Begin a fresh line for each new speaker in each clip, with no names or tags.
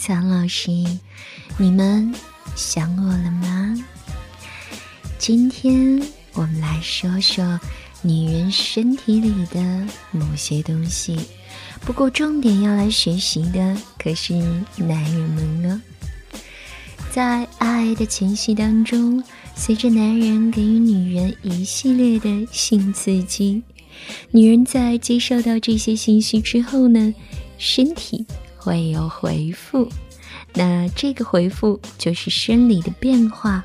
苍老师，你们想我了吗？今天我们来说说女人身体里的某些东西，不过重点要来学习的可是男人们呢。在爱的前戏当中，随着男人给予女人一系列的性刺激，女人在接受到这些信息之后呢，身体。会有回复，那这个回复就是生理的变化，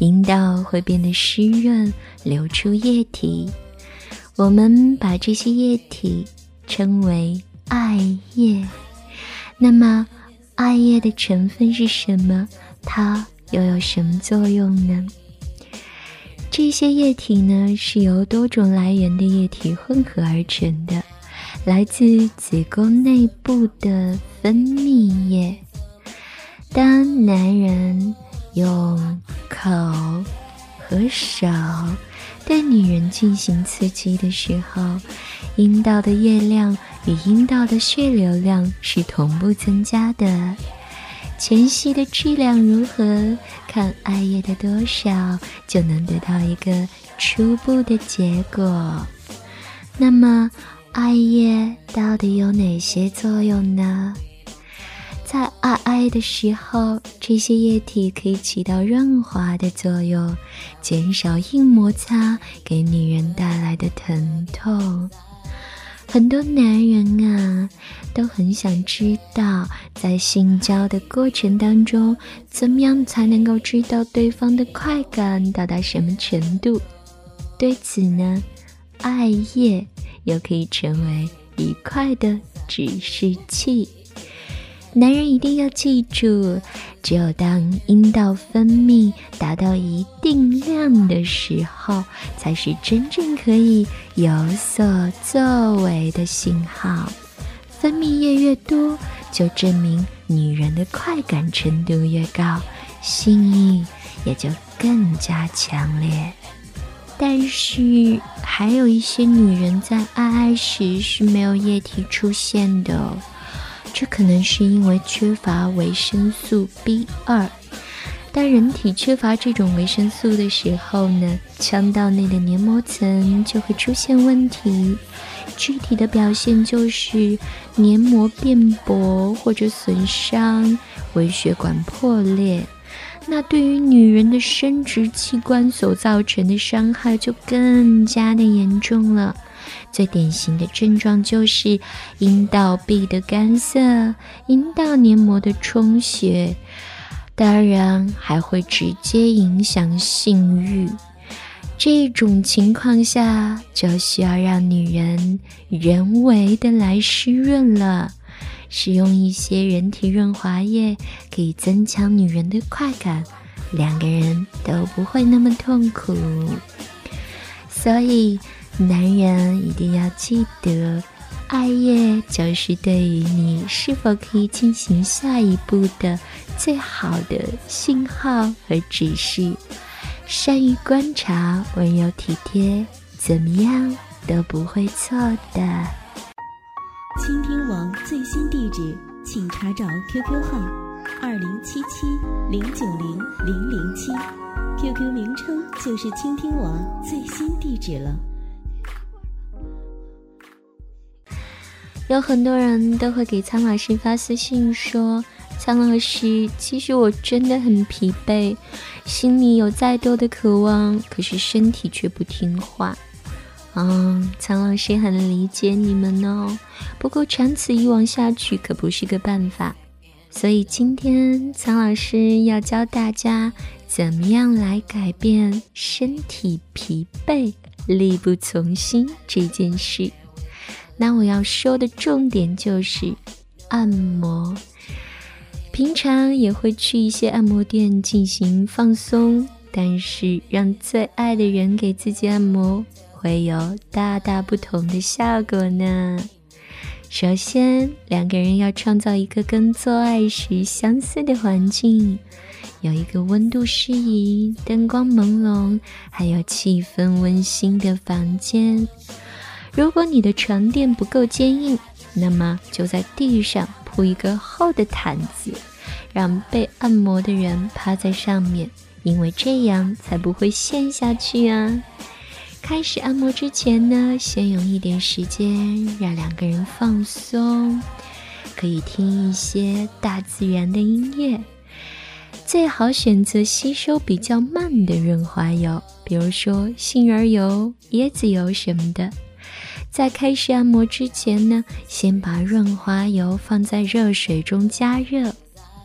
阴道会变得湿润，流出液体。我们把这些液体称为艾叶。那么，艾叶的成分是什么？它又有什么作用呢？这些液体呢，是由多种来源的液体混合而成的。来自子宫内部的分泌液。当男人用口和手对女人进行刺激的时候，阴道的液量与阴道的血流量是同步增加的。前戏的质量如何，看艾叶的多少，就能得到一个初步的结果。那么。艾叶到底有哪些作用呢？爱爱的时候，这些液体可以起到润滑的作用，减少硬摩擦给女人带来的疼痛。很多男人啊，都很想知道，在性交的过程当中，怎么样才能够知道对方的快感到达什么程度？对此呢，艾叶。又可以成为愉快的指示器。男人一定要记住，只有当阴道分泌达到一定量的时候，才是真正可以有所作为的信号。分泌液越多，就证明女人的快感程度越高，性欲也就更加强烈。但是还有一些女人在爱爱时是没有液体出现的，这可能是因为缺乏维生素 B 二。当人体缺乏这种维生素的时候呢，腔道内的黏膜层就会出现问题，具体的表现就是黏膜变薄或者损伤，微血管破裂。那对于女人的生殖器官所造成的伤害就更加的严重了。最典型的症状就是阴道壁的干涩、阴道黏膜的充血，当然还会直接影响性欲。这种情况下就需要让女人人为的来湿润了。使用一些人体润滑液可以增强女人的快感，两个人都不会那么痛苦。所以，男人一定要记得，爱叶就是对于你是否可以进行下一步的最好的信号和指示。善于观察，温柔体贴，怎么样都不会错的。
倾听网最新地址，请查找 QQ 号二零七七零九零零零七，QQ 名称就是倾听网最新地址了。
有很多人都会给苍老师发私信说：“苍老师，其实我真的很疲惫，心里有再多的渴望，可是身体却不听话。”嗯，苍老师很理解你们哦。不过长此以往下去可不是个办法，所以今天苍老师要教大家怎么样来改变身体疲惫、力不从心这件事。那我要说的重点就是按摩。平常也会去一些按摩店进行放松，但是让最爱的人给自己按摩，会有大大不同的效果呢。首先，两个人要创造一个跟做爱时相似的环境，有一个温度适宜、灯光朦胧，还有气氛温馨的房间。如果你的床垫不够坚硬，那么就在地上。铺一个厚的毯子，让被按摩的人趴在上面，因为这样才不会陷下去啊。开始按摩之前呢，先用一点时间让两个人放松，可以听一些大自然的音乐，最好选择吸收比较慢的润滑油，比如说杏仁油、椰子油什么的。在开始按摩之前呢，先把润滑油放在热水中加热，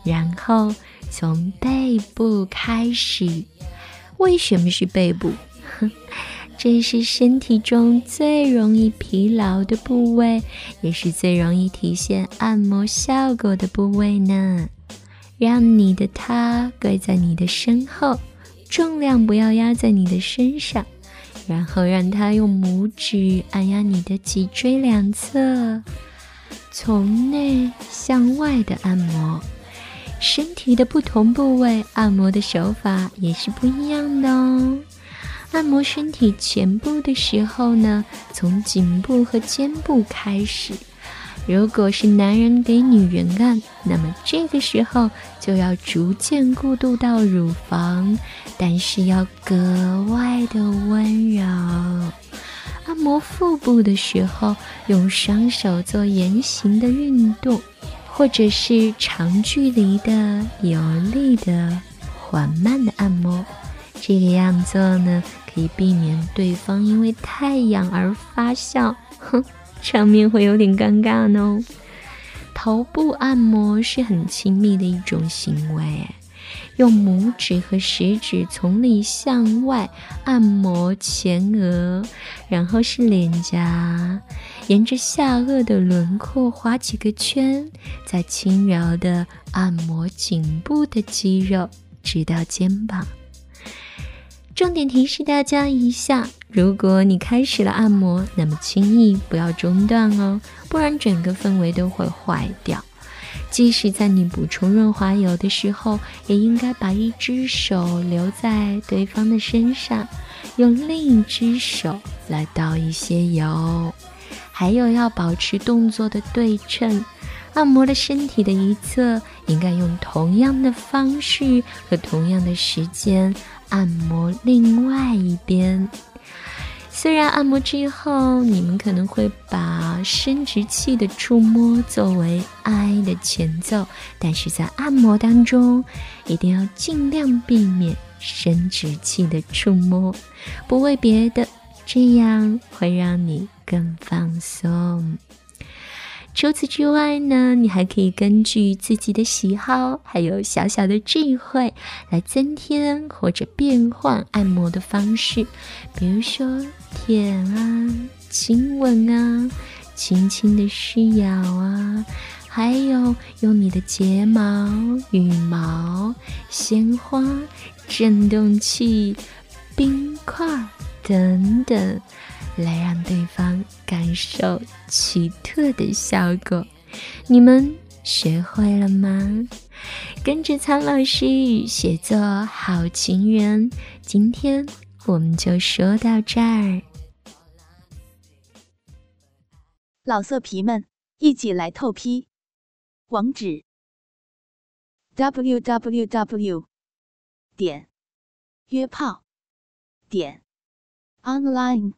然后从背部开始。为什么是背部？这是身体中最容易疲劳的部位，也是最容易体现按摩效果的部位呢。让你的他跪在你的身后，重量不要压在你的身上。然后让他用拇指按压你的脊椎两侧，从内向外的按摩。身体的不同部位按摩的手法也是不一样的哦。按摩身体前部的时候呢，从颈部和肩部开始。如果是男人给女人按，那么这个时候就要逐渐过渡到乳房，但是要格外的温柔。按摩腹部的时候，用双手做圆形的运动，或者是长距离的、有力的、缓慢的按摩。这个样做呢，可以避免对方因为太痒而发笑。哼。场面会有点尴尬呢。头部按摩是很亲密的一种行为，用拇指和食指从里向外按摩前额，然后是脸颊，沿着下颚的轮廓划几个圈，再轻柔的按摩颈部的肌肉，直到肩膀。重点提示大家一下：如果你开始了按摩，那么轻易不要中断哦，不然整个氛围都会坏掉。即使在你补充润滑油的时候，也应该把一只手留在对方的身上，用另一只手来倒一些油。还有要保持动作的对称，按摩的身体的一侧应该用同样的方式和同样的时间。按摩另外一边，虽然按摩之后你们可能会把生殖器的触摸作为爱的前奏，但是在按摩当中一定要尽量避免生殖器的触摸，不为别的，这样会让你更放松。除此之外呢，你还可以根据自己的喜好，还有小小的智慧，来增添或者变换按摩的方式。比如说舔啊、亲吻啊、轻轻的施咬啊，还有用你的睫毛、羽毛、鲜花、震动器、冰块等等。来让对方感受奇特的效果，你们学会了吗？跟着苍老师写做好情人，今天我们就说到这儿。
老色皮们，一起来透批，网址：w w w. 点约炮点 online。